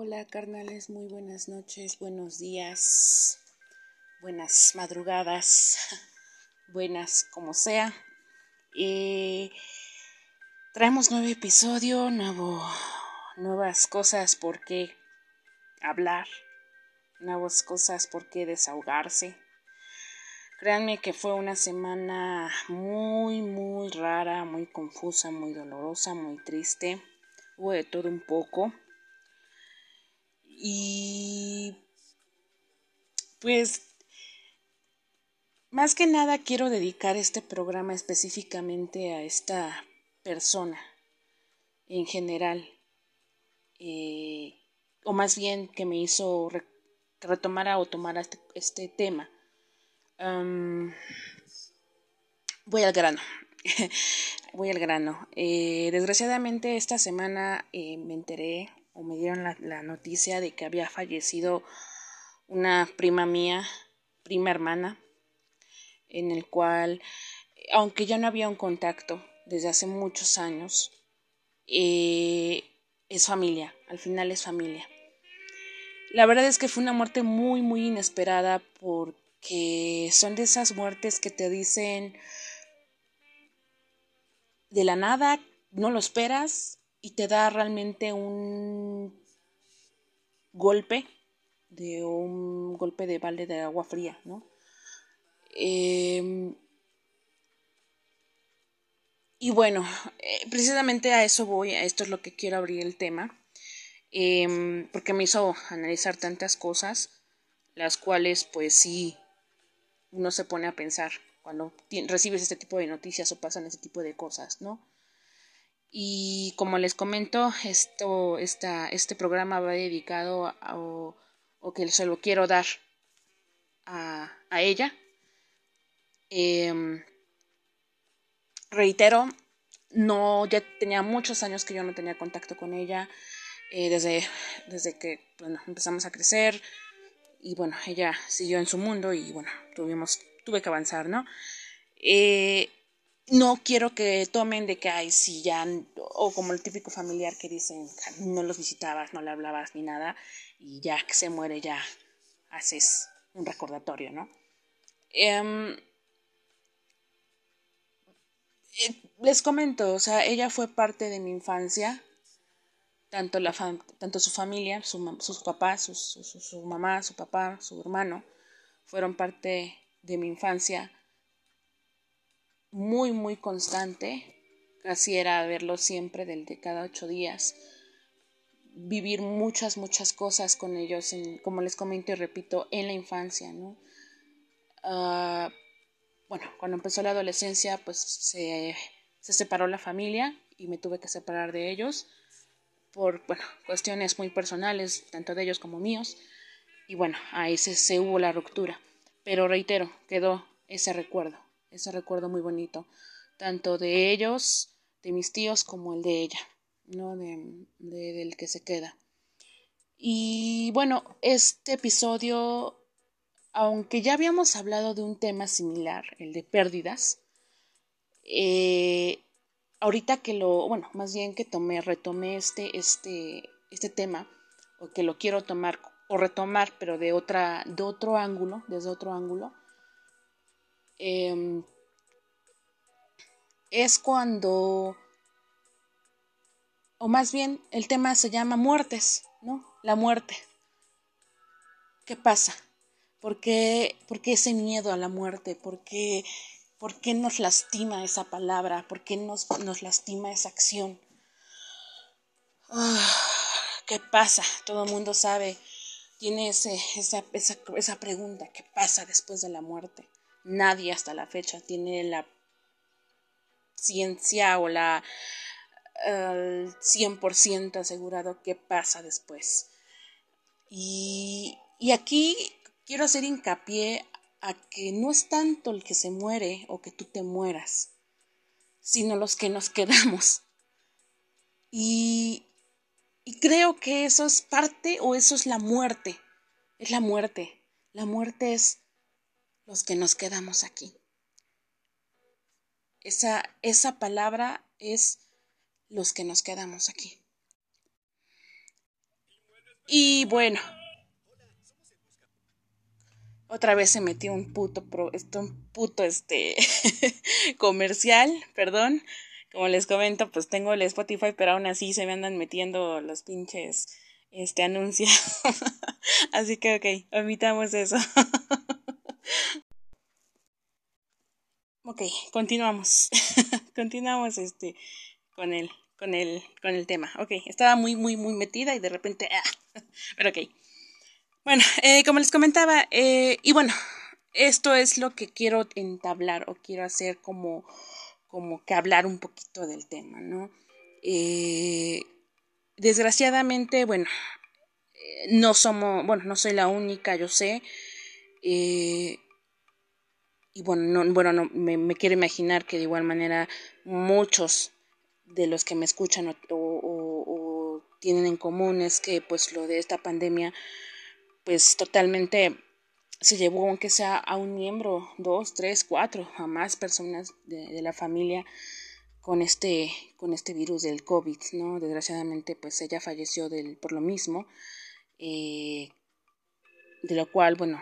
Hola carnales, muy buenas noches, buenos días, buenas madrugadas, buenas como sea. Eh, traemos nuevo episodio, nuevo, nuevas cosas por qué hablar, nuevas cosas por qué desahogarse. Créanme que fue una semana muy, muy rara, muy confusa, muy dolorosa, muy triste. Hubo de todo un poco. Y pues más que nada quiero dedicar este programa específicamente a esta persona en general, eh, o más bien que me hizo retomar o tomar este, este tema. voy al grano. voy al grano. Eh, desgraciadamente esta semana eh, me enteré o me dieron la, noticia de que había fallecido una prima mía, prima hermana, en el cual, aunque ya no había un contacto desde hace muchos años, eh, es familia, al final es familia. La verdad es que fue una muerte muy, muy inesperada porque son de esas muertes que te dicen de la nada, no lo esperas y te da realmente un golpe de un golpe de balde de agua fría, ¿no? Em, y bueno, eh, precisamente a eso voy, a esto es lo que quiero abrir el tema, em, porque me hizo analizar tantas cosas, las cuales pues sí, uno se pone a pensar cuando recibes este tipo de noticias o pasan ese tipo de cosas, ¿no? Y como les comento, esto, esta, este programa va dedicado a, o, que se lo quiero dar a, a ella. Em, reitero, no, ya tenía muchos años que yo no tenía contacto con ella, eh, desde, desde que bueno, empezamos a crecer y bueno, ella siguió en su mundo y bueno, tuvimos, tuve que avanzar, ¿no? Eh, no quiero que tomen de que, ay, si ya, o como el típico familiar que dicen, no los visitabas, no le hablabas ni nada, y ya que se muere ya haces un recordatorio, ¿no? Eh, les comento, o sea, ella fue parte de mi infancia, tanto, la tanto su familia, sus papás, su mamá, su papá, su hermano, fueron parte de mi infancia muy, muy constante. Casi era verlo siempre, del de cada ocho días. Vivir muchas, muchas cosas con ellos, como les comento y repito, en la infancia, ¿no? Ah, bueno, cuando empezó la adolescencia, pues se, se separó la familia y me tuve que separar de ellos por, bueno, cuestiones muy personales, tanto de ellos como míos. Y bueno, ahí se, se hubo la ruptura. Pero reitero, quedó ese recuerdo ese recuerdo muy bonito, tanto de ellos, de mis tíos, como el de ella, ¿no? De, del que se queda. Y bueno, este episodio, aunque ya habíamos hablado de un tema similar, el de pérdidas, eh, ahorita que lo, bueno, más bien que tomé, retomé este, este, este tema, o que lo quiero tomar o retomar, pero de otra, de otro ángulo, desde otro ángulo, Em, es cuando, o más bien el tema se llama muertes, ¿no? La muerte. ¿Qué pasa? ¿Por qué, por qué ese miedo a la muerte? ¿Por qué, por qué nos lastima esa palabra? ¿Por qué nos, nos lastima esa acción? Ah, ¿Qué pasa? Todo el mundo sabe, tiene ese, esa, esa, esa pregunta, ¿qué pasa después de la muerte? Nadie hasta la fecha tiene la ciencia o la uh, 100% asegurado qué pasa después. Y, y aquí quiero hacer hincapié a que no es tanto el que se muere o que tú te mueras, sino los que nos quedamos. Y, y creo que eso es parte o eso es la muerte. Es la muerte. La muerte es los que nos quedamos aquí. Esa, esa palabra es los que nos quedamos aquí. Y bueno, otra vez se metió un puto, pro, esto, un puto este comercial, perdón. Como les comento, pues tengo el Spotify, pero aún así se me andan metiendo los pinches este anuncios. así que ok, omitamos eso. ok, continuamos. continuamos este con el con el con el tema. Ok, estaba muy muy muy metida y de repente ah, pero ok. Bueno, eh, como les comentaba, eh, y bueno, esto es lo que quiero entablar o quiero hacer como, como que hablar un poquito del tema, ¿no? Eh, desgraciadamente, bueno, no somos, bueno, no soy la única, yo sé. Y bueno, no, bueno, no, me, quiero imaginar que de igual manera muchos de los que me escuchan o, tienen en común es que pues lo de esta pandemia pues totalmente se llevó aunque sea a un miembro, dos, tres, cuatro, a más personas de, la familia con este, con este virus del COVID, ¿no? Desgraciadamente, pues ella falleció del, por lo mismo, eh, de lo cual, bueno,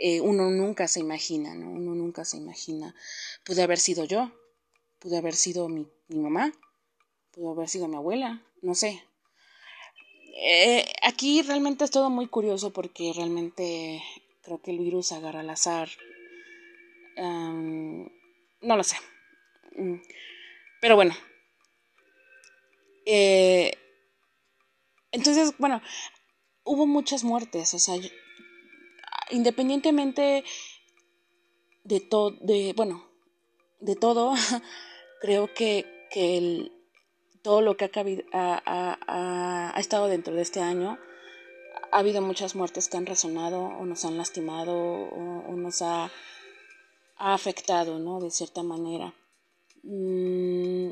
eh, uno nunca se imagina, ¿no? Uno nunca se imagina. Pude haber sido yo, pude haber sido mi, mi mamá, pudo haber sido mi abuela, no sé, eh, aquí realmente es todo muy curioso porque realmente creo que el virus agarra al azar. no lo sé. Mm. Pero bueno. Eh, entonces, bueno, hubo muchas muertes. O sea, independientemente de todo, de, bueno, de todo, creo que, que todo lo que ha, estado dentro de este año, ha habido muchas muertes que han resonado o nos han lastimado o, nos ha, afectado, ¿no? De cierta manera. Mm,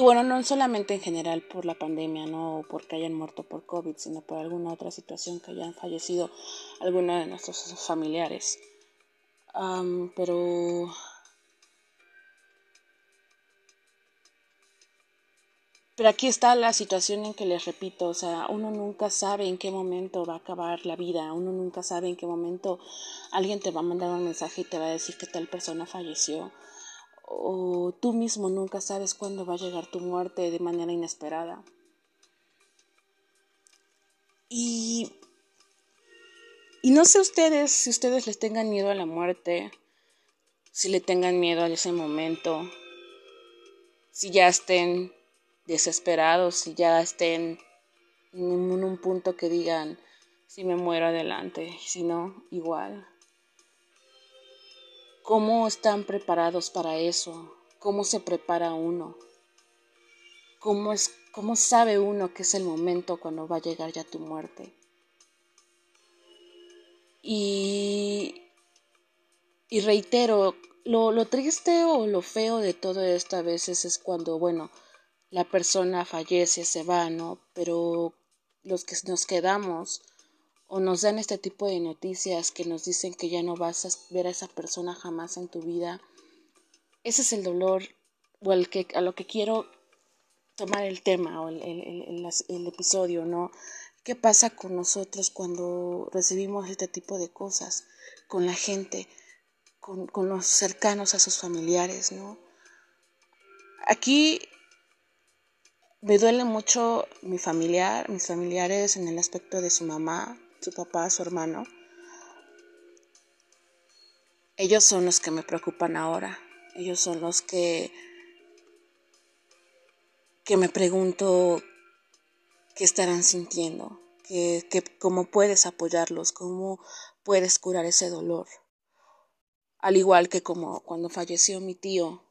y bueno, no solamente en general por la pandemia, ¿no? Porque hayan muerto por COVID, sino por alguna otra situación que hayan fallecido algunos de nuestros familiares. pero Pero aquí está la situación en que les repito, o sea, uno nunca sabe en qué momento va a acabar la vida, uno nunca sabe en qué momento alguien te va a mandar un mensaje y te va a decir que tal persona falleció, o tú mismo nunca sabes cuándo va a llegar tu muerte de manera inesperada. Y, y no sé ustedes, si ustedes les tengan miedo a la muerte, si le tengan miedo a ese momento, si ya estén desesperados y ya estén en un punto que digan, si me muero adelante, si no, igual. ¿Cómo están preparados para eso? ¿Cómo se prepara uno? ¿Cómo, es, cómo sabe uno que es el momento cuando va a llegar ya tu muerte? Y, y reitero, lo, lo triste o lo feo de todo esto a veces es cuando, bueno, la persona fallece, se va, ¿no? Pero los que nos quedamos o nos dan este tipo de noticias que nos dicen que ya no vas a ver a esa persona jamás en tu vida, ese es el dolor o el que, a lo que quiero tomar el tema o el, el, episodio, ¿no? ¿Qué pasa con nosotros cuando recibimos este tipo de cosas? Con la gente, con, con los cercanos a sus familiares, ¿no? Aquí me duele mucho mi familiar, mis familiares en el aspecto de su mamá, su papá, su hermano. Ellos son los que me preocupan ahora. Ellos son los que que me pregunto qué estarán sintiendo, que, cómo puedes apoyarlos, cómo puedes curar ese dolor. Al igual que como cuando falleció mi tío,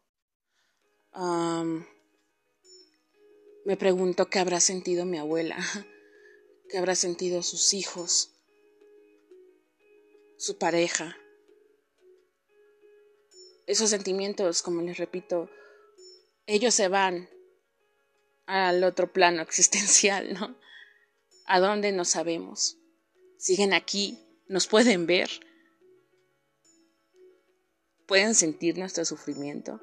me pregunto qué habrá sentido mi abuela, qué habrá sentido sus hijos, su pareja. Esos sentimientos, como les repito, ellos se van al otro plano existencial, ¿no? ¿A dónde no sabemos? Siguen aquí, nos pueden ver, pueden sentir nuestro sufrimiento.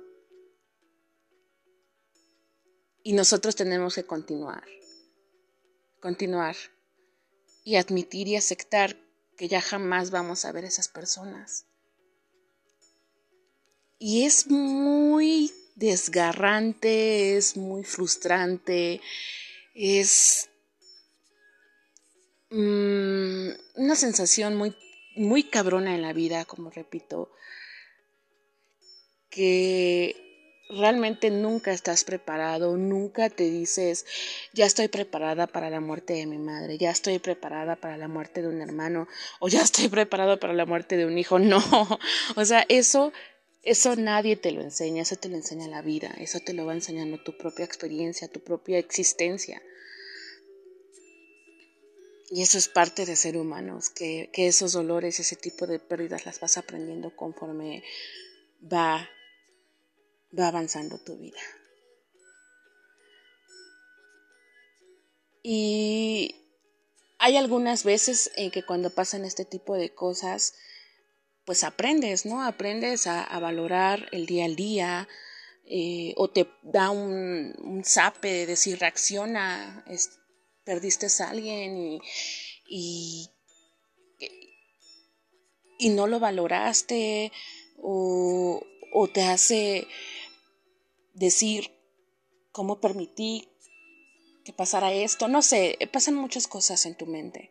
Y nosotros tenemos que continuar, continuar. Y admitir y aceptar que ya jamás vamos a ver esas personas. Y es muy desgarrante, es muy frustrante, es mm, una sensación muy, muy cabrona en la vida, como repito, que realmente nunca estás preparado, nunca te dices, ya estoy preparada para la muerte de mi madre, ya estoy preparada para la muerte de un hermano, o ya estoy preparado para la muerte de un hijo. No, o sea, eso, eso nadie te lo enseña, eso te lo enseña la vida, eso te lo va enseñando tu propia experiencia, tu propia existencia. Y eso es parte de ser humanos, que, que esos dolores, ese tipo de pérdidas las vas aprendiendo conforme va va avanzando tu vida. Y hay algunas veces en que cuando pasan este tipo de cosas, pues aprendes, ¿no? Aprendes a, valorar el día al día, eh, o te da un, un zape de decir, reacciona, perdiste a alguien y, y, no lo valoraste, o te hace decir cómo permití que pasara esto, no sé, pasan muchas cosas en tu mente.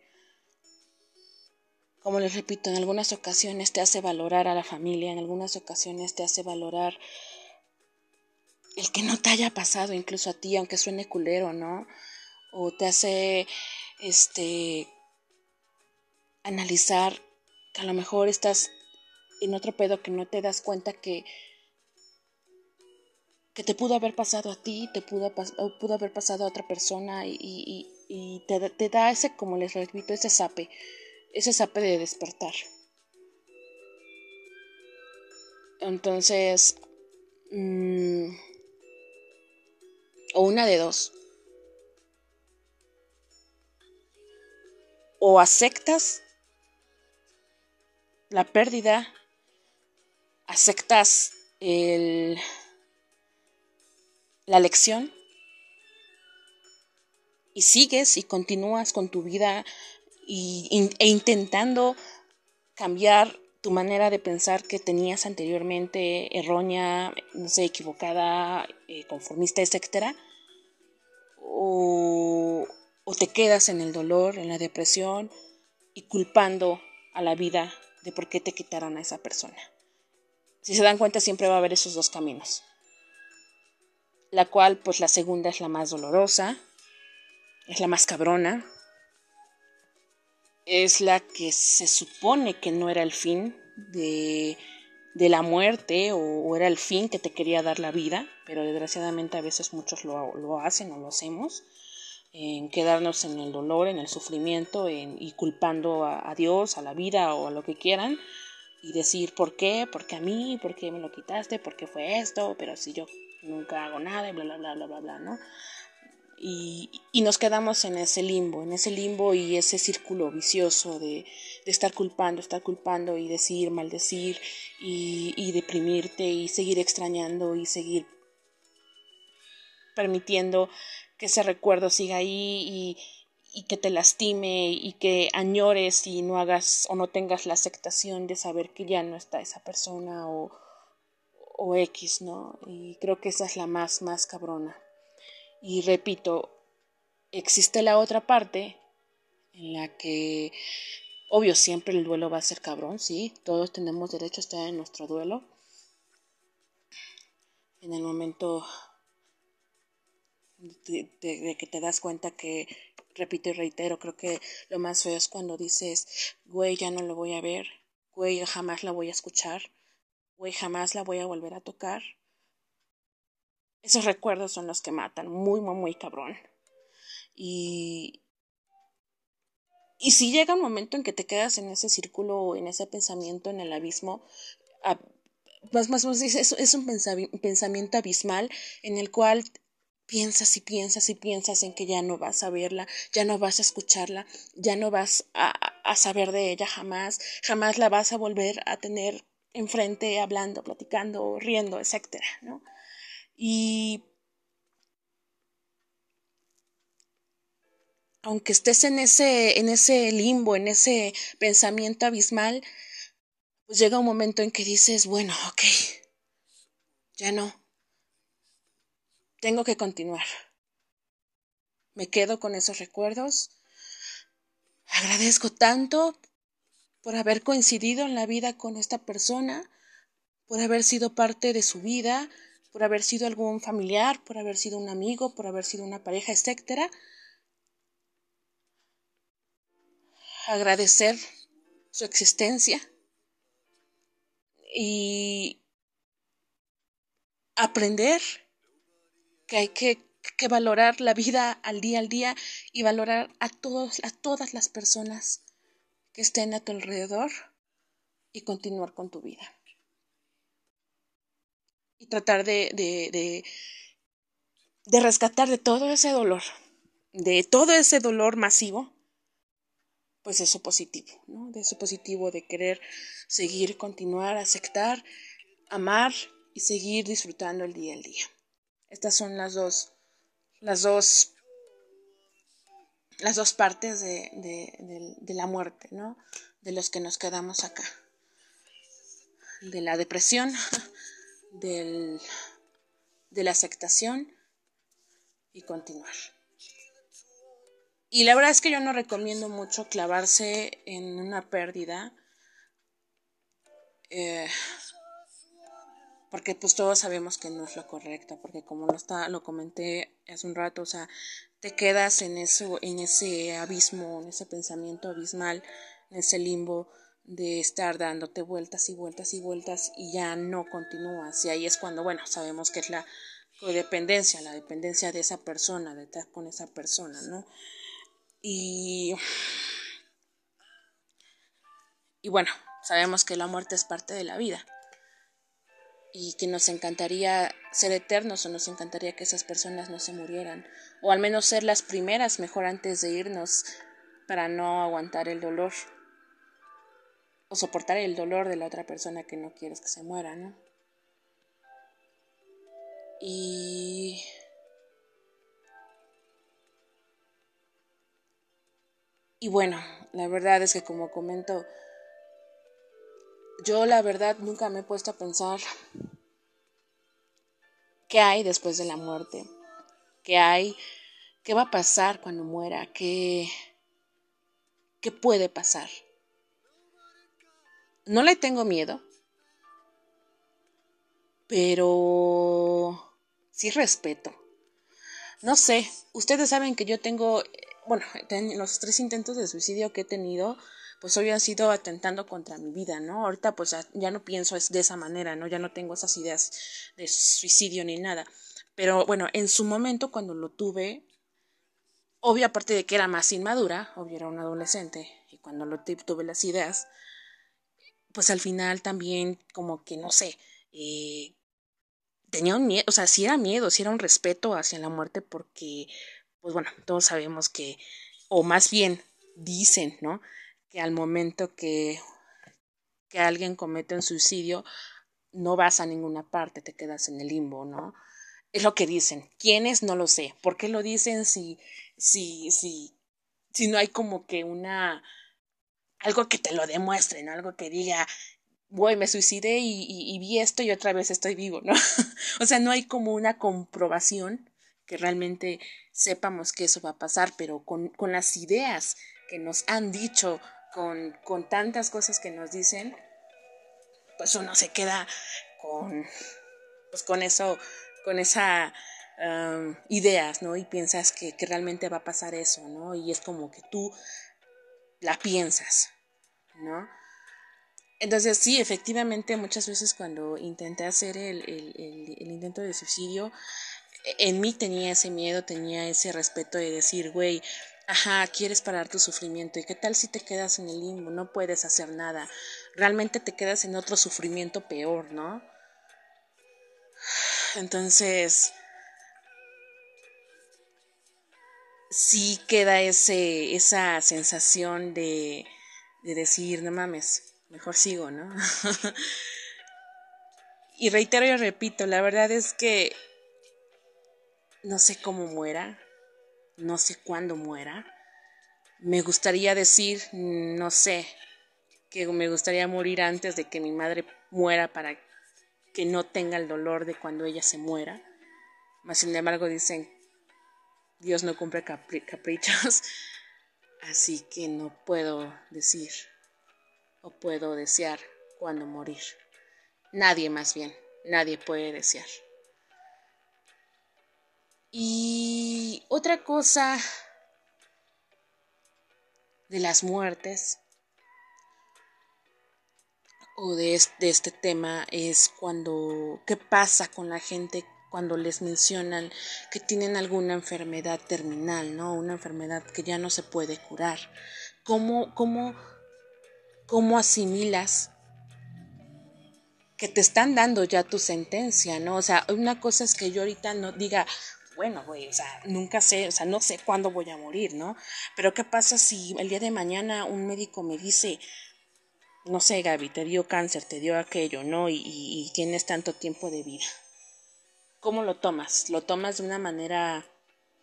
Como les repito, en algunas ocasiones te hace valorar a la familia, en algunas ocasiones te hace valorar el que no te haya pasado incluso a ti, aunque suene culero, ¿no? O te hace este analizar que a lo mejor estás en otro pedo que no te das cuenta que que te pudo haber pasado a ti, te pudo, pudo haber pasado a otra persona y, te, da ese, como les repito, ese sape, ese sape de despertar. Entonces, mm, o una de dos. O aceptas la pérdida, aceptas el la lección y sigues y continúas con tu vida e intentando cambiar tu manera de pensar que tenías anteriormente errónea, no sé, equivocada, eh, conformista, etcétera, o, o te quedas en el dolor, en la depresión y culpando a la vida de por qué te quitaron a esa persona. Si se dan cuenta, siempre va a haber esos dos caminos la cual pues la segunda es la más dolorosa, es la más cabrona, es la que se supone que no era el fin de, de la muerte o, era el fin que te quería dar la vida, pero desgraciadamente a veces muchos lo, lo hacen o lo hacemos, en quedarnos en el dolor, en el sufrimiento en, y culpando a, a Dios, a la vida o a lo que quieran y decir por qué, por qué a mí, por qué me lo quitaste, por qué fue esto, pero si yo nunca hago nada y bla, bla, bla, bla, bla, bla, ¿no? Y, y, nos quedamos en ese limbo, en ese limbo y ese círculo vicioso de, de estar culpando, estar culpando y decir, maldecir y, y deprimirte y seguir extrañando y seguir permitiendo que ese recuerdo siga ahí y, y que te lastime y que añores y no hagas o no tengas la aceptación de saber que ya no está esa persona o, o X, ¿no? Y creo que esa es la más, más cabrona. Y repito, existe la otra parte en la que, obvio, siempre el duelo va a ser cabrón, sí, todos tenemos derecho a estar en nuestro duelo. En el momento de, que te das cuenta que, repito y reitero, creo que lo más feo es cuando dices, güey, ya no lo voy a ver, güey, jamás la voy a escuchar, güey, jamás la voy a volver a tocar. Esos recuerdos son los que matan, muy, muy, muy cabrón. Y, y si llega un momento en que te quedas en ese círculo, en ese pensamiento, en el abismo, más, más, más es, es un pensamiento abismal en el cual piensas y piensas y piensas en que ya no vas a verla, ya no vas a escucharla, ya no vas a, a saber de ella jamás, jamás la vas a volver a tener enfrente hablando, platicando, riendo, etcétera, ¿no? Y aunque estés en ese, en ese limbo, en ese pensamiento abismal, pues llega un momento en que dices, bueno, ok, ya no, tengo que continuar. Me quedo con esos recuerdos. Agradezco tanto por haber coincidido en la vida con esta persona, por haber sido parte de su vida, por haber sido algún familiar, por haber sido un amigo, por haber sido una pareja, etcétera. Agradecer su existencia y aprender que hay que, valorar la vida al día al día y valorar a, todos, a todas las personas que estén a tu alrededor y continuar con tu vida. Y tratar de, de, de, rescatar de todo ese dolor, de todo ese dolor masivo, pues eso positivo, ¿no? De eso positivo de querer seguir, continuar, aceptar, amar y seguir disfrutando el día al día. Estas son las dos, las dos, las dos partes de, de, la muerte, ¿no? De los que nos quedamos acá. De la depresión, del, de la aceptación y continuar. Y la verdad es que yo no recomiendo mucho clavarse en una pérdida. Eh, porque pues todos sabemos que no es lo correcto, porque como lo está, lo comenté hace un rato, o sea, te quedas en eso, en ese abismo, en ese pensamiento abismal, en ese limbo de estar dándote vueltas y vueltas y vueltas y ya no continúas. Y ahí es cuando, bueno, sabemos que es la codependencia, la dependencia de esa persona, de estar con esa persona, ¿no? Y, y bueno, sabemos que la muerte es parte de la vida y que nos encantaría ser eternos o nos encantaría que esas personas no se murieran o al menos ser las primeras mejor antes de irnos para no aguantar el dolor o soportar el dolor de la otra persona que no quieres que se muera, ¿no? Y Y bueno, la verdad es que como comento, yo la verdad nunca me he puesto a pensar qué hay después de la muerte, qué hay, qué va a pasar cuando muera, qué, qué puede pasar. No le tengo miedo, pero sí respeto. No sé, ustedes saben que yo tengo, bueno, los tres intentos de suicidio que he tenido, pues hoy han sido atentando contra mi vida, ¿no? Ahorita pues ya, no pienso de esa manera, ¿no? Ya no tengo esas ideas de suicidio ni nada. Pero bueno, en su momento cuando lo tuve, obvio aparte de que era más inmadura, obvio era un adolescente, y cuando lo tuve las ideas, pues al final también como que no sé, eh, tenía un miedo, o sea, sí era miedo, sí era un respeto hacia la muerte porque, pues bueno, todos sabemos que, o más bien dicen, ¿no? Que al momento que, que alguien comete un suicidio, no vas a ninguna parte, te quedas en el limbo, ¿no? Es lo que dicen. ¿Quiénes? No lo sé. ¿Por qué lo dicen si, si, si, si no hay como que una, algo que te lo demuestre, ¿no? Algo que diga, voy, me suicidé y, vi esto y otra vez estoy vivo, ¿no? o sea, no hay como una comprobación que realmente sepamos que eso va a pasar, pero con, con las ideas que nos han dicho con, con tantas cosas que nos dicen, pues uno se queda con, pues con eso, con esa um, ideas, ¿no? Y piensas que, que, realmente va a pasar eso, ¿no? Y es como que tú la piensas, ¿no? Entonces sí, efectivamente muchas veces cuando intenté hacer el, el, el, el intento de suicidio, en mí tenía ese miedo, tenía ese respeto de decir, güey, Ajá, quieres parar tu sufrimiento. ¿Y qué tal si te quedas en el limbo? No puedes hacer nada. Realmente te quedas en otro sufrimiento peor, ¿no? Entonces, sí queda ese, esa sensación de, de decir, no mames, mejor sigo, ¿no? y reitero y repito, la verdad es que no sé cómo muera, no sé cuándo muera, me gustaría decir, no sé, que me gustaría morir antes de que mi madre muera para que no tenga el dolor de cuando ella se muera. Mas sin embargo dicen, Dios no cumple caprichos, así que no puedo decir o puedo desear cuándo morir. Nadie más bien, nadie puede desear. Y otra cosa de las muertes o de este, tema es cuando, ¿qué pasa con la gente cuando les mencionan que tienen alguna enfermedad terminal, ¿no? Una enfermedad que ya no se puede curar. ¿Cómo, cómo, cómo asimilas que te están dando ya tu sentencia, ¿no? O sea, una cosa es que yo ahorita no diga, bueno, güey, o sea, nunca sé, o sea, no sé cuándo voy a morir, ¿no? Pero ¿qué pasa si el día de mañana un médico me dice, no sé, Gaby, te dio cáncer, te dio aquello, ¿no? Y, tienes tanto tiempo de vida. ¿Cómo lo tomas? ¿Lo tomas de una manera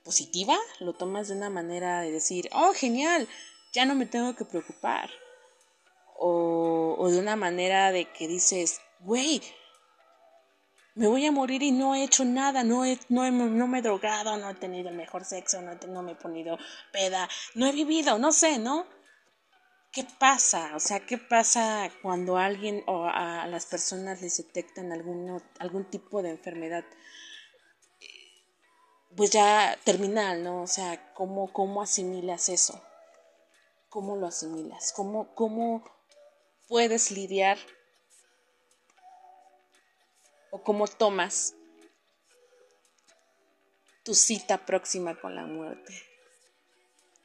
positiva? ¿Lo tomas de una manera de decir, oh, genial, ya no me tengo que preocupar? O, o de una manera de que dices, güey, me voy a morir y no he hecho nada, no, he, no, no me he drogado, no he tenido el mejor sexo, no, no me he ponido peda, no he vivido, no sé, ¿no? ¿Qué pasa? O sea, ¿qué pasa cuando alguien o a las personas les detectan algún, algún tipo de enfermedad? Pues ya terminal, ¿no? O sea, ¿cómo, cómo asimilas eso? ¿Cómo lo asimilas? ¿Cómo, cómo puedes lidiar o cómo tomas tu cita próxima con la muerte?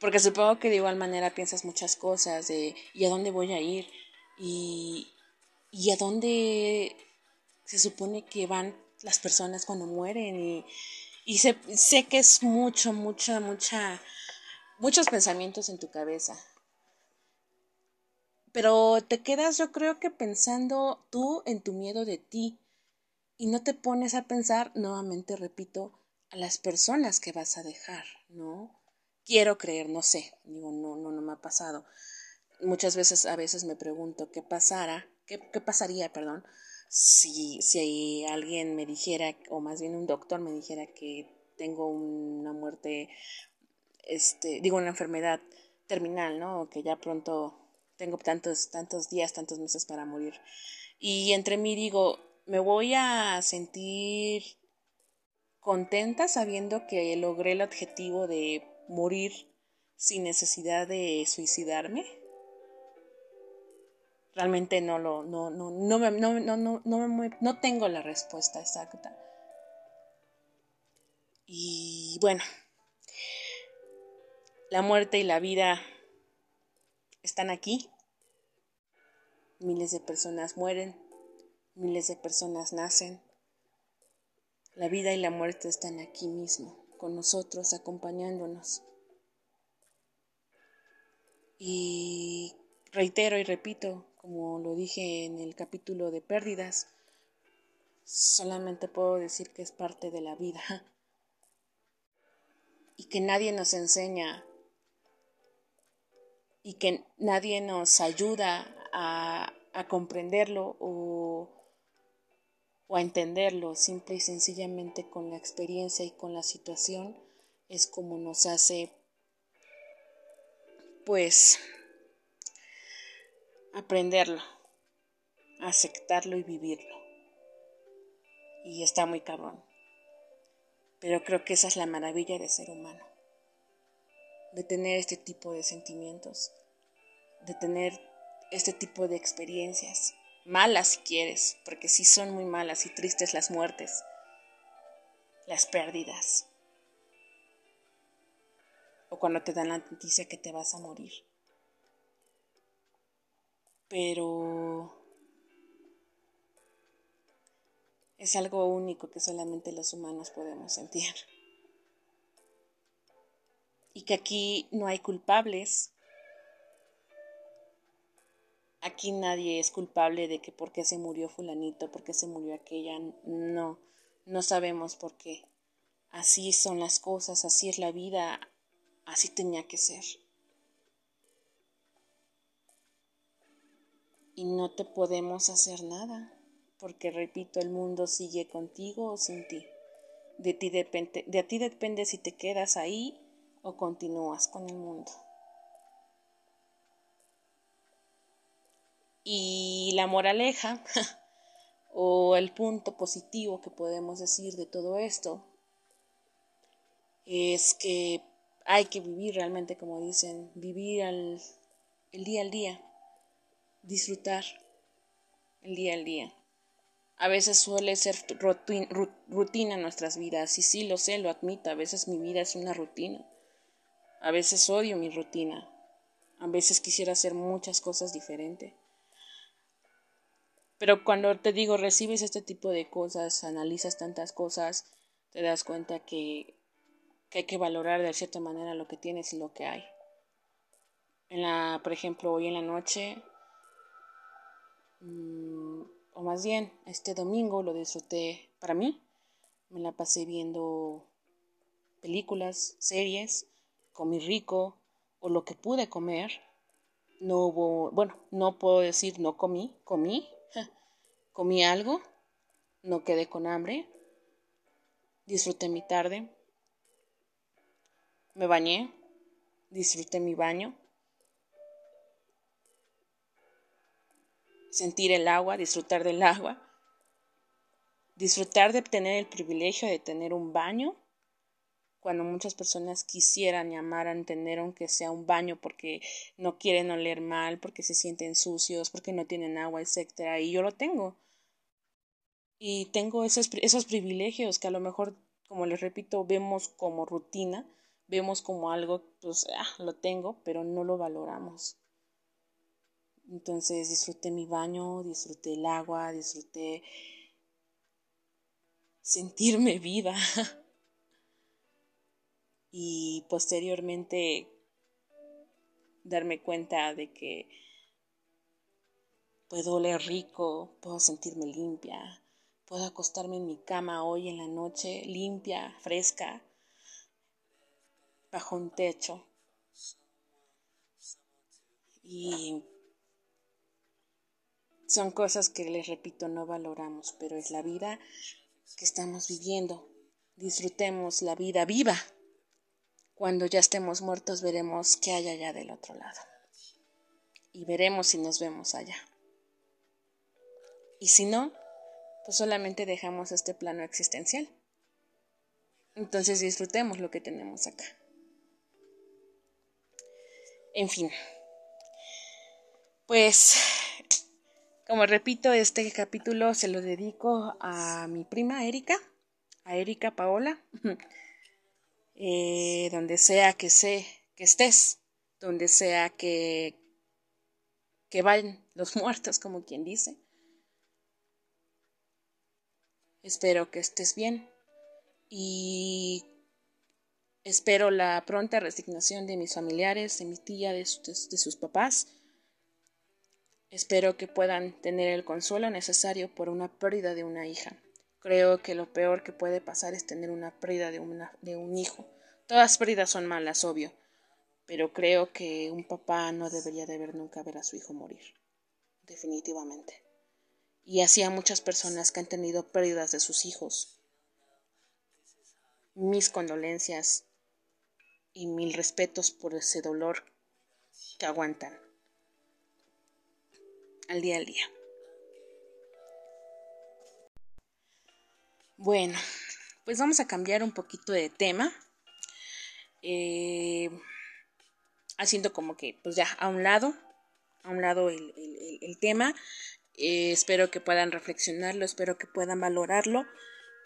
Porque supongo que de igual manera piensas muchas cosas de ¿y a dónde voy a ir? Y, y a dónde se supone que van las personas cuando mueren y, y sé, sé que es mucho, mucha, mucha, muchos pensamientos en tu cabeza. Pero te quedas yo creo que pensando tú en tu miedo de ti y no te pones a pensar, nuevamente repito, a las personas que vas a dejar, ¿no? quiero creer, no sé, digo, no, no, no me ha pasado. Muchas veces, a veces me pregunto qué pasara, qué, qué pasaría, perdón, si, si alguien me dijera, o más bien un doctor me dijera que tengo una muerte, este, digo, una enfermedad terminal, ¿no? Que ya pronto tengo tantos, tantos días, tantos meses para morir. Y entre mí digo, me voy a sentir contenta sabiendo que logré el objetivo de morir sin necesidad de suicidarme. Realmente no lo, no, no, no, no, no, no, no tengo la respuesta exacta. Y bueno, la muerte y la vida están aquí. Miles de personas mueren miles de personas nacen. La vida y la muerte están aquí mismo con nosotros, acompañándonos. Y reitero y repito, como lo dije en el capítulo de pérdidas, solamente puedo decir que es parte de la vida y que nadie nos enseña y que nadie nos ayuda a, a comprenderlo o o a entenderlo simple y sencillamente con la experiencia y con la situación es como nos hace pues aprenderlo, aceptarlo y vivirlo. Y está muy cabrón. Pero creo que esa es la maravilla de ser humano. De tener este tipo de sentimientos, de tener este tipo de experiencias malas si quieres, porque sí son muy malas y tristes las muertes, las pérdidas, o cuando te dan la noticia que te vas a morir. Pero es algo único que solamente los humanos podemos sentir. Y que aquí no hay culpables, aquí nadie es culpable de que por qué se murió fulanito, por qué se murió aquella, no, no sabemos por qué. Así son las cosas, así es la vida, así tenía que ser. Y no te podemos hacer nada, porque repito, el mundo sigue contigo o sin ti. De ti depende, de ti depende si te quedas ahí o continúas con el mundo. Y la moraleja o el punto positivo que podemos decir de todo esto es que hay que vivir realmente, como dicen, vivir el día al día, disfrutar el día al día. A veces suele ser rutina en nuestras vidas, y sí lo sé, lo admito, a veces mi vida es una rutina. A veces odio mi rutina, a veces quisiera hacer muchas cosas diferentes. Pero cuando te digo, recibes este tipo de cosas, analizas tantas cosas, te das cuenta que que hay que valorar de cierta manera lo que tienes y lo que hay. En la, por ejemplo, hoy en la noche, mm, o más bien este domingo lo disfruté para mí. Me la pasé viendo películas, series, comí rico o lo que pude comer. No hubo, bueno, no puedo decir no comí, comí, comí algo, no quedé con hambre, disfruté mi tarde, me bañé, disfruté mi baño, sentir el agua, disfrutar del agua, disfrutar de tener el privilegio de tener un baño, cuando muchas personas quisieran y amaran tener sea un baño porque no quieren oler mal, porque se sienten sucios, porque no tienen agua, etcétera, y yo lo tengo. Y tengo esos, esos privilegios que a lo mejor, como les repito, vemos como rutina, vemos como algo, pues, ah, lo tengo, pero no lo valoramos. Entonces disfruté mi baño, disfruté el agua, disfruté sentirme viva. y posteriormente darme cuenta de que puedo oler rico, puedo sentirme limpia, puedo acostarme en mi cama hoy en la noche limpia, fresca, bajo un techo. Y son cosas que les repito no valoramos, pero es la vida que estamos viviendo. Disfrutemos la vida viva. Cuando ya estemos muertos veremos qué hay allá del otro lado. Y veremos si nos vemos allá. Y si no, pues solamente dejamos este plano existencial. Entonces disfrutemos lo que tenemos acá. En fin. Pues, como repito, este capítulo se lo dedico a mi prima Erika, a Erika Paola, eh, donde sea que sé que estés, donde sea que, que vayan los muertos, como quien dice. Espero que estés bien y Espero la pronta resignación de mis familiares, de mi tía, de, sus papás. Espero que puedan tener el consuelo necesario por una pérdida de una hija. Creo que lo peor que puede pasar es tener una pérdida de, de un hijo. Todas pérdidas son malas, obvio, pero creo que un papá no debería de ver nunca ver a su hijo morir. Definitivamente. Y así a muchas personas que han tenido pérdidas de sus hijos. Mis condolencias y mil respetos por ese dolor que aguantan al día al día. Bueno, pues vamos a cambiar un poquito de tema. Eh, haciendo como que, pues ya, a un lado, a un lado el, tema. Eh, espero que puedan reflexionarlo, espero que puedan valorarlo.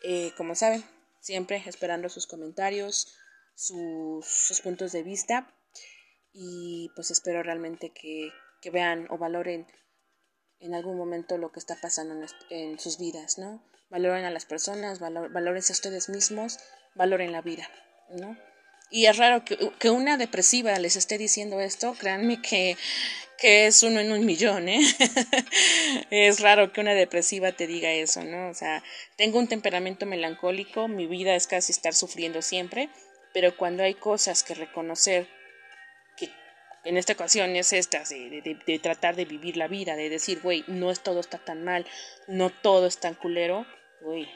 Eh, como saben, siempre esperando sus comentarios, sus, puntos de vista y pues espero realmente que, vean o valoren en algún momento lo que está pasando en, sus vidas, ¿no? Valoren a las personas, valor, valórense a ustedes mismos, valoren la vida, ¿no? Y es raro que, que, una depresiva les esté diciendo esto, créanme que, que es uno en un millón, ¿eh? es raro que una depresiva te diga eso, ¿no? O sea, tengo un temperamento melancólico, mi vida es casi estar sufriendo siempre, pero cuando hay cosas que reconocer que en esta ocasión es esta, de, de, tratar de vivir la vida, de decir, güey, no es todo está tan mal, no todo es tan culero, güey,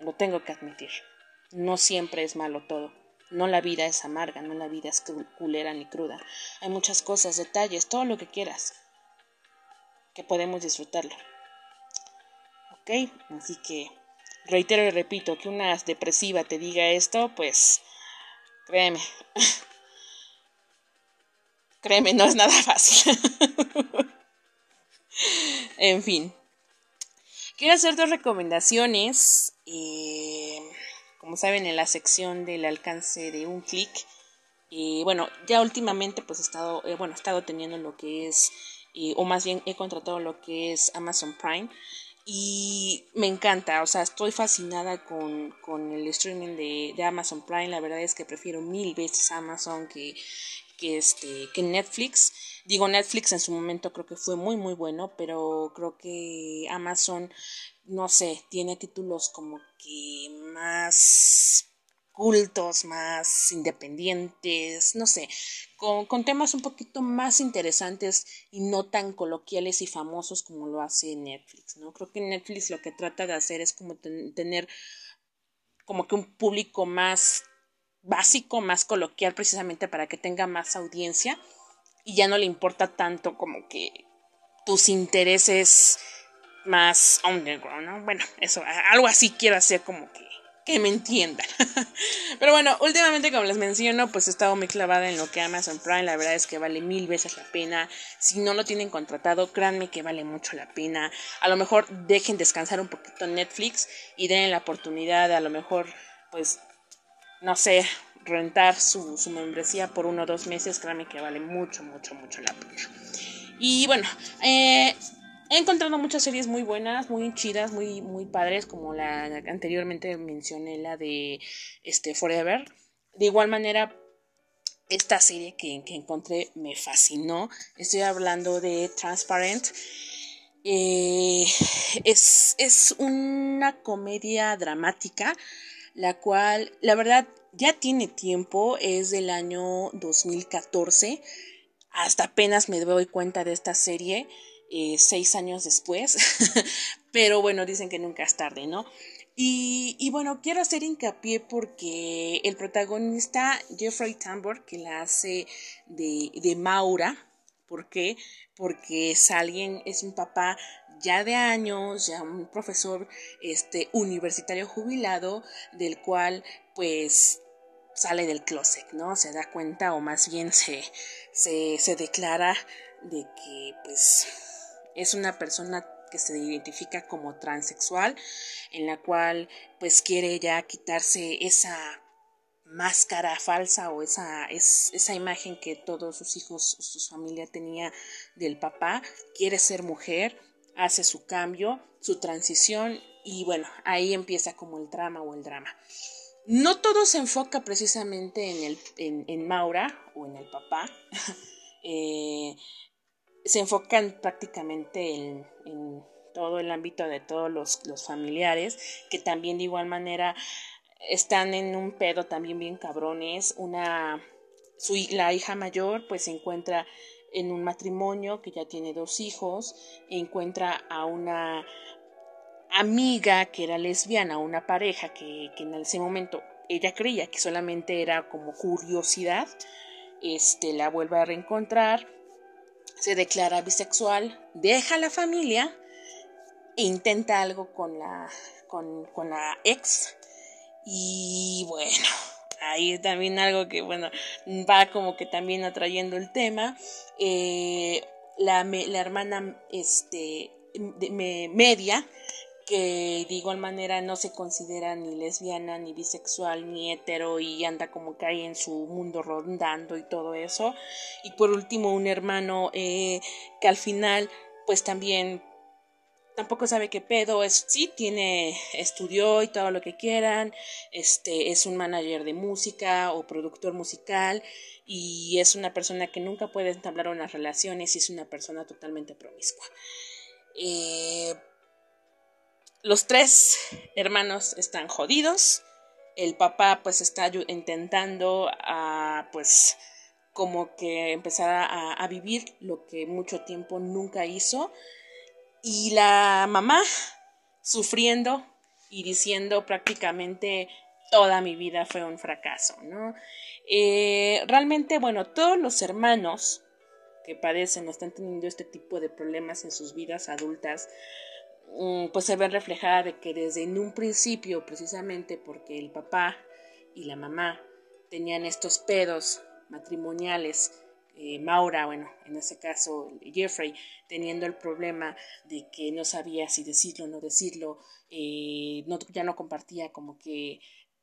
lo tengo que admitir. No siempre es malo todo. No la vida es amarga, no la vida es culera ni cruda. Hay muchas cosas, detalles, todo lo que quieras, que podemos disfrutarlo. ¿Ok? Así que reitero y repito que una depresiva te diga esto, pues créeme. créeme, no es nada fácil. en fin. Quiero hacer dos recomendaciones. Eh, como saben, en la sección del alcance de un clic. Y bueno, ya últimamente pues he estado, eh, bueno, he estado teniendo lo que es, o más bien he contratado lo que es Amazon Prime. Y me encanta, o sea, estoy fascinada con, con el streaming de, de, Amazon Prime. La verdad es que prefiero mil veces Amazon que, que, este, que Netflix. Digo, Netflix en su momento creo que fue muy, muy bueno, pero creo que Amazon no sé, tiene títulos como que más cultos, más independientes, no sé, con, con, temas un poquito más interesantes y no tan coloquiales y famosos como lo hace Netflix, ¿no? Creo que Netflix lo que trata de hacer es como tener como que un público más básico, más coloquial precisamente para que tenga más audiencia y ya no le importa tanto como que tus intereses más underground, ¿no? Bueno, eso, algo así quiero hacer como que, que me entiendan. Pero bueno, últimamente como les menciono, pues he estado muy clavada en lo que Amazon Prime, la verdad es que vale mil veces la pena. Si no lo tienen contratado, créanme que vale mucho la pena. A lo mejor dejen descansar un poquito Netflix y den la oportunidad a lo mejor, pues, no sé, rentar su, su membresía por uno o dos meses, créanme que vale mucho, mucho, mucho la pena. Y bueno, eh, He encontrado muchas series muy buenas, muy chidas, muy, muy padres, como la anteriormente mencioné, la de este, Forever. De igual manera, esta serie que, encontré me fascinó. Estoy hablando de Transparent. Eh, es, es una comedia dramática, la cual, la verdad, ya tiene tiempo, es del año 2014. Hasta apenas me doy cuenta de esta serie. Eh, seis años después, pero bueno, dicen que nunca es tarde, ¿no? Y, bueno, quiero hacer hincapié porque el protagonista Jeffrey Tambor, que la hace de, de Maura, ¿por qué? Porque es alguien, es un papá ya de años, ya un profesor este, universitario jubilado, del cual pues sale del closet, ¿no? Se da cuenta o más bien se, se, declara de que pues es una persona que se identifica como transexual, en la cual pues quiere ya quitarse esa máscara falsa o esa, es, esa imagen que todos sus hijos, su familia tenía del papá, quiere ser mujer, hace su cambio, su transición y bueno, ahí empieza como el drama o el drama. No todo se enfoca precisamente en, el, en, en Maura o en el papá. eh, se enfocan prácticamente en, todo el ámbito de todos los, familiares, que también de igual manera están en un pedo también bien cabrones. Una, su, la hija mayor pues se encuentra en un matrimonio que ya tiene dos hijos, encuentra a una amiga que era lesbiana, una pareja que, que en ese momento ella creía que solamente era como curiosidad, este la vuelve a reencontrar se declara bisexual, deja la familia e intenta algo con la, con, la ex. Y bueno, ahí también algo que, bueno, va como que también atrayendo el tema. Eh, la, la, hermana este, media que de igual manera no se considera ni lesbiana, ni bisexual, ni hetero y anda como que ahí en su mundo rondando y todo eso. Y por último un hermano eh, que al final pues también tampoco sabe qué pedo, es, sí tiene, estudió y todo lo que quieran, este, es un manager de música o productor musical y es una persona que nunca puede entablar unas relaciones y es una persona totalmente promiscua. Eh, los tres hermanos están jodidos. El papá pues está intentando ah, pues como que empezara a, vivir lo que mucho tiempo nunca hizo. Y la mamá sufriendo y diciendo prácticamente toda mi vida fue un fracaso, ¿no? Eh, realmente, bueno, todos los hermanos que padecen o están teniendo este tipo de problemas en sus vidas adultas, mm, pues se ven reflejadas de que desde en un principio, precisamente porque el papá y la mamá tenían estos pedos matrimoniales, eh, Maura, bueno, en ese caso Jeffrey, teniendo el problema de que no sabía si decirlo o no decirlo, eh, no, ya no compartía como que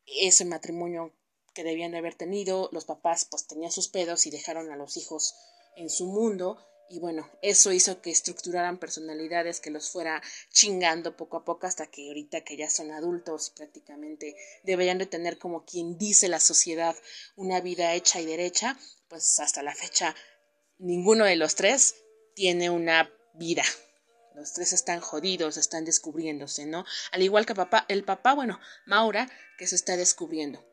ese matrimonio que debían de haber tenido, los papás pues tenían sus pedos y dejaron a los hijos en su mundo y bueno, eso hizo que estructuraran personalidades que los fuera chingando poco a poco hasta que ahorita que ya son adultos prácticamente deberían de tener como quien dice la sociedad una vida hecha y derecha, pues hasta la fecha ninguno de los tres tiene una vida. Los tres están jodidos, están descubriéndose, ¿no? Al igual que papá, el papá, bueno, Maura, que se está descubriendo.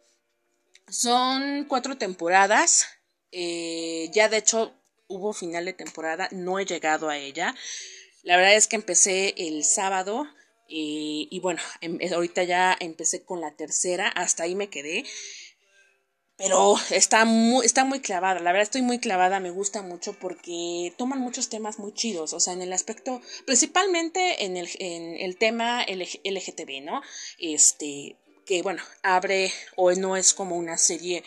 Son cuatro temporadas. Eh, ya de hecho hubo final de temporada, no he llegado a ella. La verdad es que empecé el sábado y, bueno, em, ahorita ya empecé con la tercera, hasta ahí me quedé. Pero está muy, está muy clavada, la verdad estoy muy clavada, me gusta mucho porque toman muchos temas muy chidos, o sea, en el aspecto, principalmente en el, en el tema LGTB, ¿no? Este, que bueno, abre o no es como una serie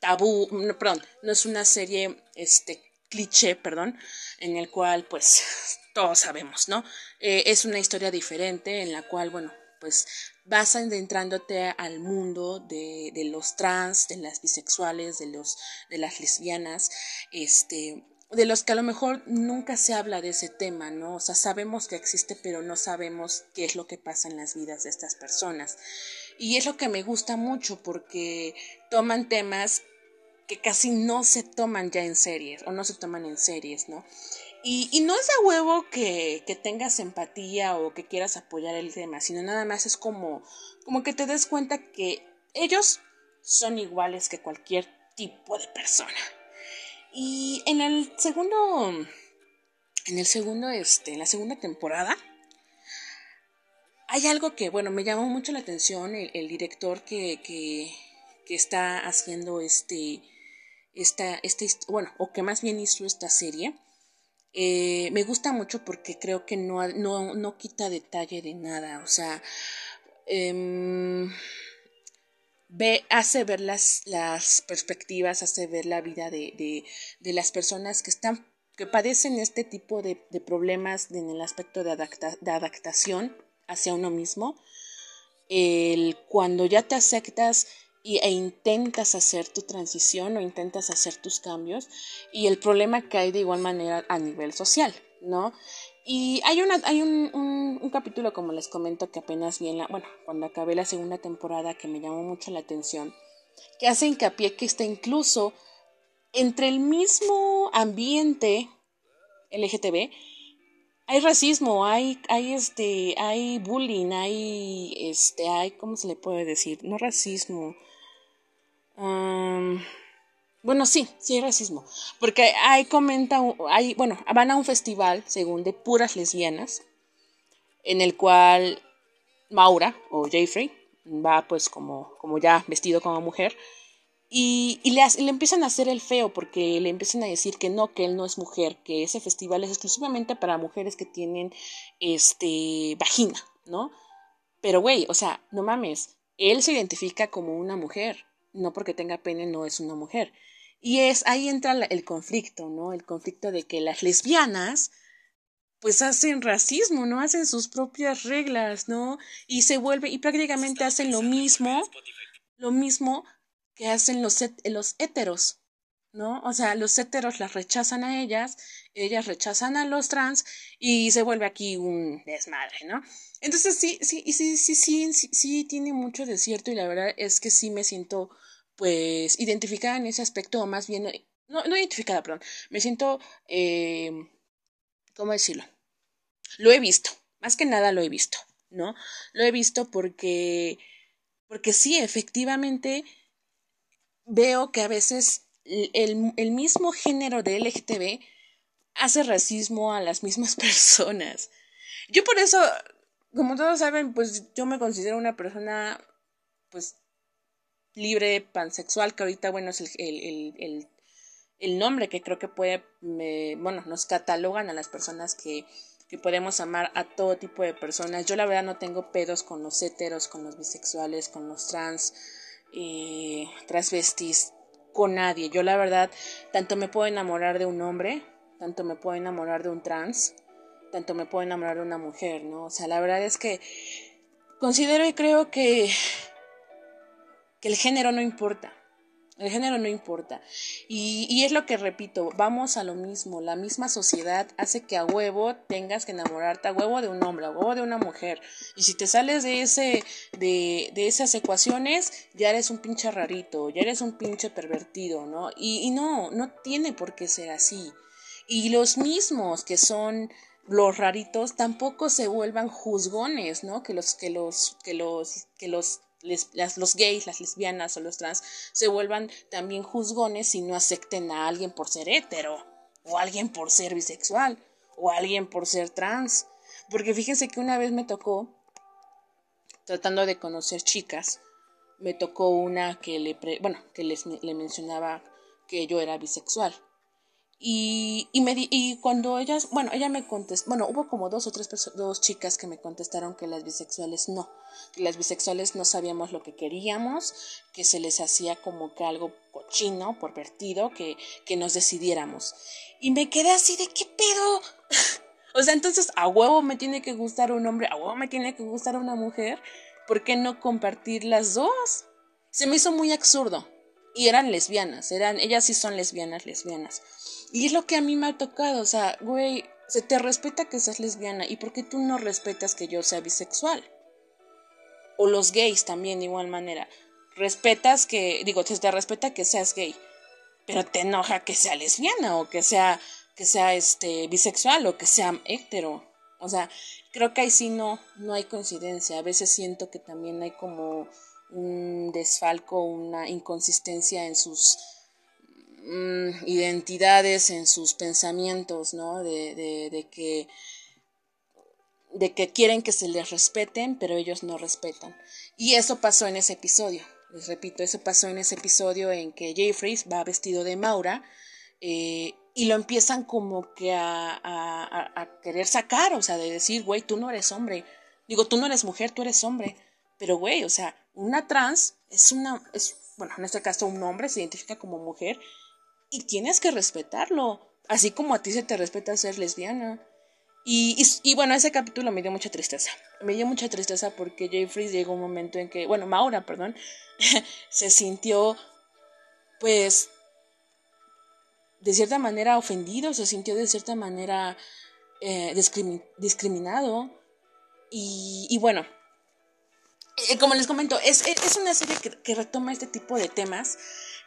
tabú, perdón, no es una serie, este, cliché, perdón, en el cual pues todos sabemos, ¿no? Eh, es una historia diferente en la cual, bueno, pues vas adentrándote al mundo de, de, los trans, de las bisexuales, de los, de las lesbianas, este, de los que a lo mejor nunca se habla de ese tema, ¿no? O sea, sabemos que existe, pero no sabemos qué es lo que pasa en las vidas de estas personas. Y es lo que me gusta mucho porque toman temas que casi no se toman ya en series o no se toman en series, ¿no? Y, no es a huevo que, que, tengas empatía o que quieras apoyar el tema, sino nada más es como, como que te des cuenta que ellos son iguales que cualquier tipo de persona. Y en el segundo, en el segundo, este, en la segunda temporada, hay algo que, bueno, me llamó mucho la atención, el, director que, que está haciendo este, esta, esta bueno, o que más bien hizo esta serie, eh, me gusta mucho porque creo que no, no, no quita detalle de nada, o sea, em, ve, hace ver las, las perspectivas, hace ver la vida de, de, de las personas que están que padecen este tipo de, de problemas en el aspecto de, de adaptación hacia uno mismo. El, cuando ya te aceptas y, e intentas hacer tu transición o intentas hacer tus cambios y el problema hay de igual manera a nivel social, ¿no? Y hay, una, hay un, un, capítulo, como les comento, que apenas vi en la, bueno, cuando acabé la segunda temporada que me llamó mucho la atención, que hace hincapié que está incluso entre el mismo ambiente LGTB, hay racismo, hay, hay este, hay bullying, hay este, hay, ¿cómo se le puede decir? No racismo, bueno, sí, sí hay racismo. Porque hay comenta, hay, bueno, van a un festival, según de puras lesbianas, en el cual Maura o Jeffrey va pues como, como ya vestido como mujer y, y le, le, empiezan a hacer el feo porque le empiezan a decir que no, que él no es mujer, que ese festival es exclusivamente para mujeres que tienen este vagina, ¿no? Pero güey, o sea, no mames, él se identifica como una mujer no porque tenga pene no es una mujer. Y es ahí entra el conflicto, ¿no? El conflicto de que las lesbianas pues hacen racismo, ¿no? Hacen sus propias reglas, ¿no? Y se vuelve y prácticamente hacen lo mismo, lo mismo que hacen los, los héteros, ¿no? O sea, los héteros las rechazan a ellas, ellas rechazan a los trans y se vuelve aquí un desmadre, ¿no? Entonces sí, sí, sí, sí, sí, sí, sí, tiene mucho de cierto y la verdad es que sí me siento pues identificada en ese aspecto o más bien, no, no identificada, perdón, me siento, eh, ¿cómo decirlo? Lo he visto, más que nada lo he visto, ¿no? Lo he visto porque, porque sí, efectivamente, veo que a veces el, el mismo género de LGTB hace racismo a las mismas personas. Yo por eso, como todos saben, pues yo me considero una persona, pues, libre, pansexual, que ahorita, bueno, es el, el, el, el nombre que creo que puede, bueno, nos catalogan a las personas que, que podemos amar a todo tipo de personas. Yo la verdad no tengo pedos con los heteros, con los bisexuales, con los trans, eh, transvestis, con nadie. Yo la verdad tanto me puedo enamorar de un hombre, tanto me puedo enamorar de un trans, tanto me puedo enamorar de una mujer, ¿no? O sea, la verdad es que considero y creo que, que el género no importa. El género no importa. Y, y, es lo que repito, vamos a lo mismo. La misma sociedad hace que a huevo tengas que enamorarte a huevo de un hombre, a huevo de una mujer. Y si te sales de ese, de, de esas ecuaciones, ya eres un pinche rarito, ya eres un pinche pervertido, ¿no? Y, y no, no tiene por qué ser así. Y los mismos que son los raritos tampoco se vuelvan juzgones, ¿no? Que los, que los, que los, que los las, los gays, las lesbianas o los trans se vuelvan también juzgones si no acepten a alguien por ser hetero, o alguien por ser bisexual, o alguien por ser trans. Porque fíjense que una vez me tocó, tratando de conocer chicas, me tocó una que le, bueno, que les, le mencionaba que yo era bisexual. Y, y, me y cuando ellas, bueno, ella me contestó, bueno, hubo como dos o tres dos chicas que me contestaron que las bisexuales no, que las bisexuales no sabíamos lo que queríamos, que se les hacía como que algo cochino, pervertido, que, que nos decidiéramos. Y me quedé así de, ¿qué pedo? o sea, entonces a huevo me tiene que gustar un hombre, a huevo me tiene que gustar una mujer, ¿por qué no compartir las dos? Se me hizo muy absurdo. Y eran lesbianas, eran, ellas sí son lesbianas, lesbianas. Y es lo que a mí me ha tocado, o sea, güey, se te respeta que seas lesbiana y por qué tú no respetas que yo sea bisexual. O los gays también de igual manera. Respetas que, digo, se te respeta que seas gay, pero te enoja que sea lesbiana o que sea que sea este bisexual o que sea hétero. O sea, creo que ahí sí no no hay coincidencia. A veces siento que también hay como un desfalco, una inconsistencia en sus Mm, identidades, en sus pensamientos, ¿no? De, que de que quieren que se les respeten, pero ellos no respetan. Y eso pasó en ese episodio. Les repito, eso pasó en ese episodio en que Jeffries va vestido de Maura eh, y lo empiezan como que a, a, querer sacar, o sea, de decir, güey, tú no eres hombre. Digo, tú no eres mujer, tú eres hombre. Pero, güey, o sea, una trans es una, es, bueno, en este caso un hombre se identifica como mujer y tienes que respetarlo, así como a ti se te respeta ser lesbiana. Y, y, bueno, ese capítulo me dio mucha tristeza. Me dio mucha tristeza porque Jeffrey llegó un momento en que, bueno, Maura, perdón, se sintió, pues, de cierta manera ofendido, se sintió de cierta manera eh, discriminado. Y bueno, eh, como les comento, es, es una serie que, retoma este tipo de temas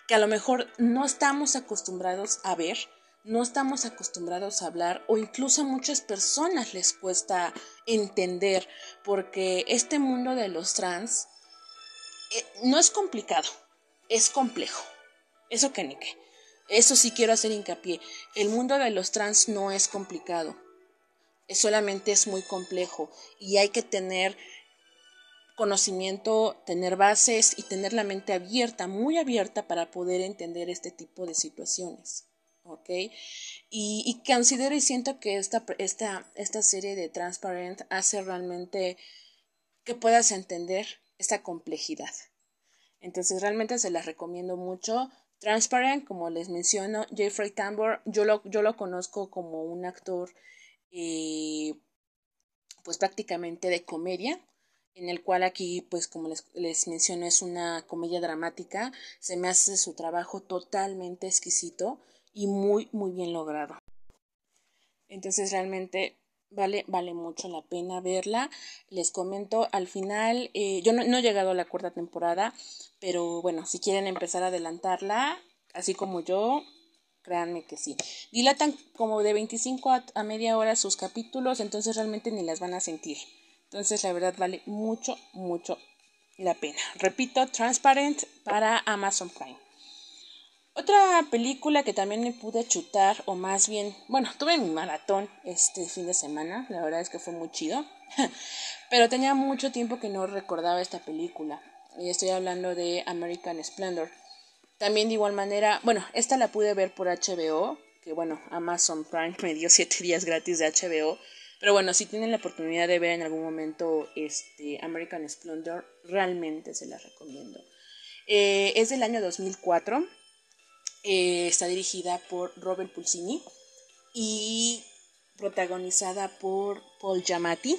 que a lo mejor no estamos acostumbrados a ver, no estamos acostumbrados a hablar o incluso a muchas personas les cuesta entender porque este mundo de los trans eh, no es complicado, es complejo. Eso que. Eso sí quiero hacer hincapié. El mundo de los trans no es complicado. solamente es muy complejo y hay que tener conocimiento, tener bases y tener la mente abierta, muy abierta para poder entender este tipo de situaciones. ¿Ok? Y, considero y siento que esta, esta, esta serie de Transparent hace realmente que puedas entender esta complejidad. Entonces realmente se las recomiendo mucho. Transparent, como les menciono, Jeffrey Tambor, yo lo, yo lo conozco como un actor eh, pues prácticamente de comedia, en el cual aquí, pues como les, les menciono, es una comedia dramática, se me hace su trabajo totalmente exquisito y muy, muy bien logrado. Entonces realmente vale, vale mucho la pena verla. Les comento, al final, eh, yo no, no, he llegado a la cuarta temporada, pero bueno, si quieren empezar a adelantarla, así como yo, créanme que sí. Dilatan como de 25 a, a media hora sus capítulos, entonces realmente ni las van a sentir. Entonces, la verdad vale mucho, mucho la pena. Repito, Transparent para Amazon Prime. Otra película que también me pude chutar, o más bien, bueno, tuve mi maratón este fin de semana, la verdad es que fue muy chido, pero tenía mucho tiempo que no recordaba esta película, y estoy hablando de American Splendor. También de igual manera, bueno, esta la pude ver por HBO, que bueno, Amazon Prime me dio 7 días gratis de HBO, pero bueno, si tienen la oportunidad de ver en algún momento este American Splendor, realmente se la recomiendo. Eh, es del año 2004 eh, está dirigida por Robert Pulsini y protagonizada por Paul Giamatti,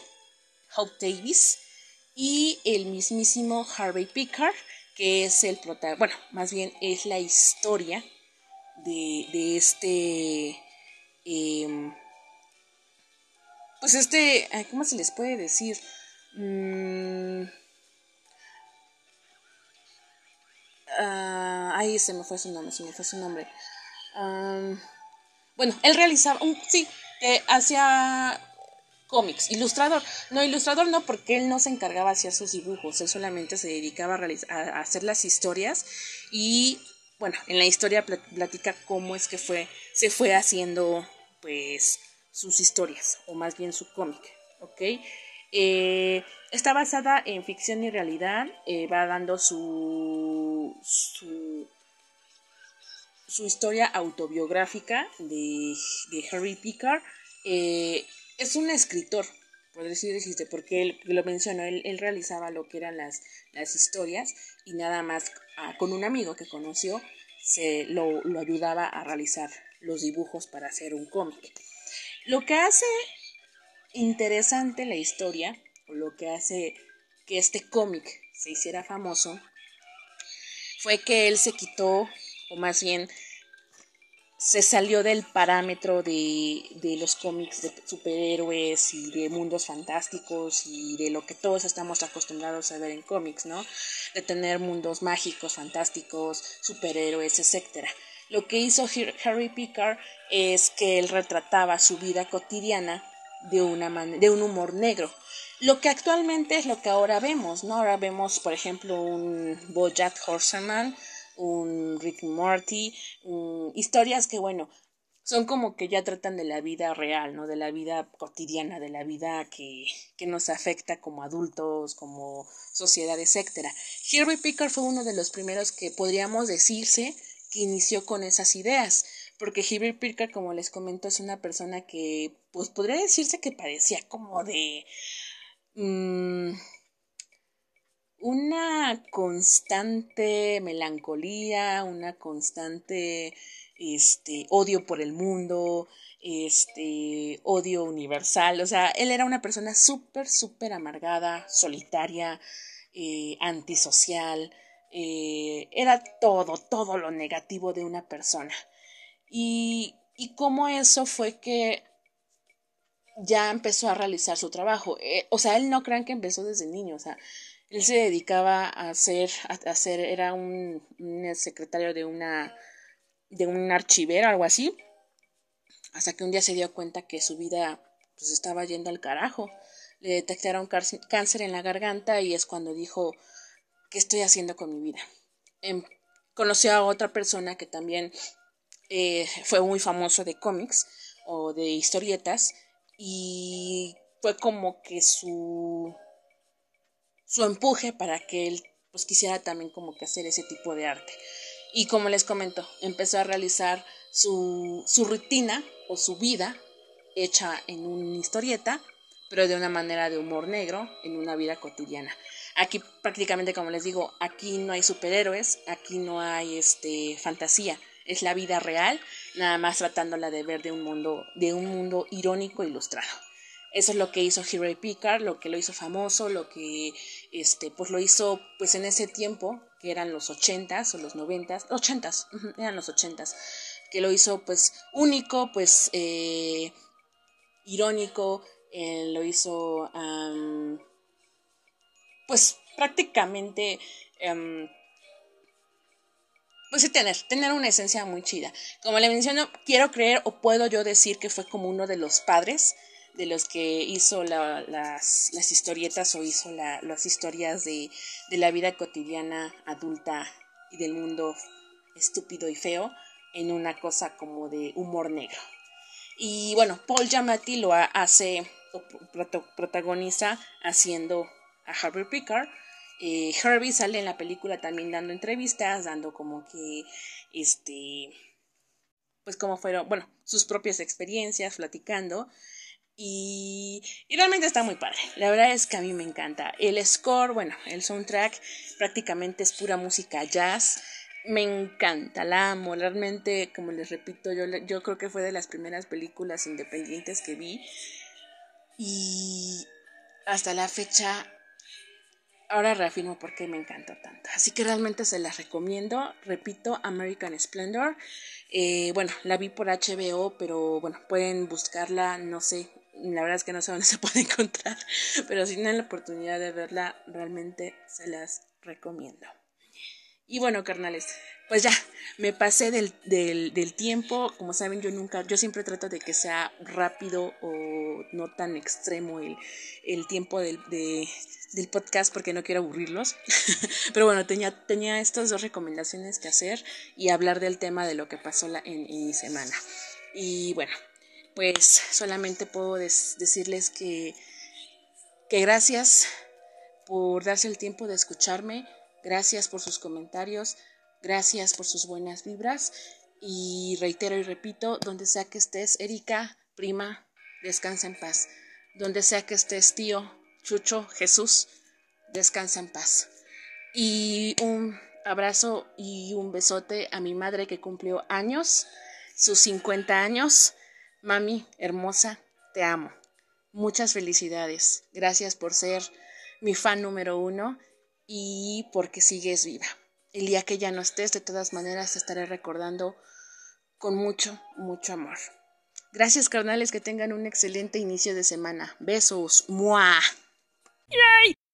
Hope Davis y el mismísimo Harvey Pickard, que es el protagonista, bueno, más bien es la historia de, este, em, pues este, ¿cómo se les puede decir? Mm, Ah, ahí se me fue su nombre, se me fue su nombre. bueno, él realizaba, sí, hacía cómics, ilustrador. No, ilustrador no, porque él no se encargaba de hacer sus dibujos, él solamente se dedicaba a, a hacer las historias y, bueno, en la historia platica cómo es que fue, se fue haciendo, pues, sus historias, o más bien su cómic, ¿ok? Eh, está basada en ficción y realidad, eh, va dando su, su, historia autobiográfica de, Harry Pickard. Eh, es un escritor, por decir porque él lo mencionó, él, realizaba lo que eran las, las historias y nada más ah, con un amigo que conoció se lo, lo ayudaba a realizar los dibujos para hacer un cómic. Lo que hace interesante la historia, o lo que hace que este cómic se hiciera famoso, fue que él se quitó, o más bien se salió del parámetro de, de, los cómics de superhéroes y de mundos fantásticos y de lo que todos estamos acostumbrados a ver en cómics, ¿no? De tener mundos mágicos, fantásticos, superhéroes, etc. Lo que hizo Harry Pickard es que él retrataba su vida cotidiana de, una de un humor negro. Lo que actualmente es lo que ahora vemos, ¿no? Ahora vemos, por ejemplo, un Bojack Horseman, un Rick Morty, historias que, bueno, son como que ya tratan de la vida real, ¿no? De la vida cotidiana, de la vida que, que nos afecta como adultos, como sociedad, etc. Harry Pickard fue uno de los primeros que podríamos decirse que inició con esas ideas porque Harry Pirka, como les comento, es una persona que, pues podría decirse que parecía como de mm, una constante melancolía, una constante este odio por el mundo, este odio universal, o sea, él era una persona súper, súper amargada, solitaria, eh, antisocial, eh, era todo, todo lo negativo de una persona. Y, y cómo eso fue que ya empezó a realizar su trabajo. Eh, o sea, él no crean que empezó desde niño, o sea, él se dedicaba a hacer, a hacer era un, secretario de una, de un archivero, algo así, hasta que un día se dio cuenta que su vida pues estaba yendo al carajo. Le detectaron cáncer en la garganta y es cuando dijo, ¿qué estoy haciendo con mi vida? Em, conoció a otra persona que también eh, fue muy famoso de cómics o de historietas y fue como que su su empuje para que él pues quisiera también como que hacer ese tipo de arte y como les comento empezó a realizar su, su rutina o su vida hecha en una historieta pero de una manera de humor negro en una vida cotidiana aquí prácticamente como les digo aquí no hay superhéroes aquí no hay este fantasía es la vida real, nada más tratándola de ver de un mundo, de un mundo irónico ilustrado. Eso es lo que hizo Harry Pickard, lo que lo hizo famoso, lo que este, pues lo hizo pues en ese tiempo, que eran los ochentas o los noventas, ochentas, eran los ochentas, que lo hizo pues único, pues eh, irónico, eh, lo hizo pues prácticamente em, pues sí tener, tener una esencia muy chida. Como le menciono, quiero creer o puedo yo decir que fue como uno de los padres de los que hizo las, historietas o hizo las historias de, de, la vida cotidiana adulta y del mundo estúpido y feo en una cosa como de humor negro. Y bueno, Paul Giamatti lo hace, protagoniza haciendo a Harvey Pickard. Eh, Herbie sale en la película también dando entrevistas, dando como que, este, pues como fueron, bueno, sus propias experiencias, platicando. Y, y, realmente está muy padre. La verdad es que a mí me encanta. El score, bueno, el soundtrack prácticamente es pura música jazz me encanta, la amo. Realmente, como les repito, yo, yo creo que fue de las primeras películas independientes que vi. Y hasta la fecha, ahora reafirmo por qué me encanta tanto. Así que realmente se las recomiendo. Repito, American Splendor. Eh, bueno, la vi por HBO, pero bueno, pueden buscarla, no sé. La verdad es que no sé dónde se puede encontrar, pero si tienen la oportunidad de verla, realmente se las recomiendo. Y bueno, carnales, pues ya, me pasé del, del, tiempo. Como saben, yo nunca, yo siempre trato de que sea rápido o no tan extremo el, el tiempo del, del podcast porque no quiero aburrirlos. Pero bueno, tenía, tenía estas dos recomendaciones que hacer y hablar del tema de lo que pasó en, mi semana. Y bueno, pues solamente puedo decirles que, que gracias por darse el tiempo de escucharme Gracias por sus comentarios, gracias por sus buenas vibras y reitero y repito, donde sea que estés, Erika, prima, descansa en paz. Donde sea que estés, tío, Chucho, Jesús, descansa en paz. Y un abrazo y un besote a mi madre que cumplió años, sus 50 años. Mami, hermosa, te amo. Muchas felicidades. Gracias por ser mi fan número uno y porque sigues viva. El día que ya no estés, de todas maneras, te estaré recordando con mucho, mucho amor. Gracias, carnales, que tengan un excelente inicio de semana. Besos. ¡Mua!